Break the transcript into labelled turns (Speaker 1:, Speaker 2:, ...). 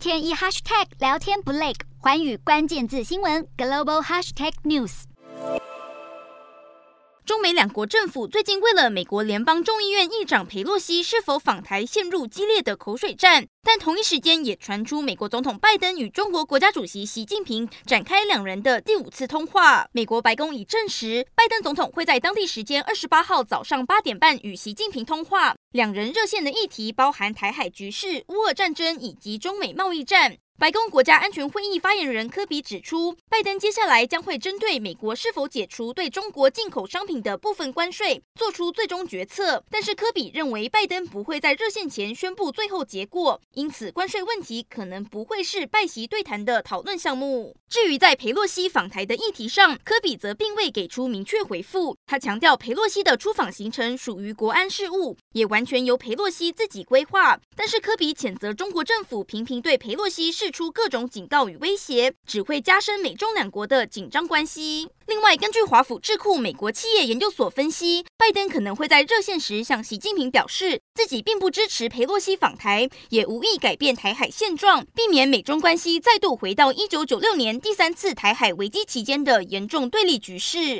Speaker 1: 天一 hashtag 聊天不累，寰宇关键字新闻 global hashtag news。
Speaker 2: 中美两国政府最近为了美国联邦众议院议长裴洛西是否访台陷入激烈的口水战，但同一时间也传出美国总统拜登与中国国家主席习近平展开两人的第五次通话。美国白宫已证实，拜登总统会在当地时间二十八号早上八点半与习近平通话，两人热线的议题包含台海局势、乌俄战争以及中美贸易战。白宫国家安全会议发言人科比指出，拜登接下来将会针对美国是否解除对中国进口商品的部分关税做出最终决策。但是科比认为，拜登不会在热线前宣布最后结果，因此关税问题可能不会是拜习对谈的讨论项目。至于在佩洛西访台的议题上，科比则并未给出明确回复。他强调，佩洛西的出访行程属于国安事务，也完全由佩洛西自己规划。但是科比谴责中国政府频频对佩洛西出各种警告与威胁，只会加深美中两国的紧张关系。另外，根据华府智库美国企业研究所分析，拜登可能会在热线时向习近平表示，自己并不支持裴洛西访台，也无意改变台海现状，避免美中关系再度回到一九九六年第三次台海危机期间的严重对立局势。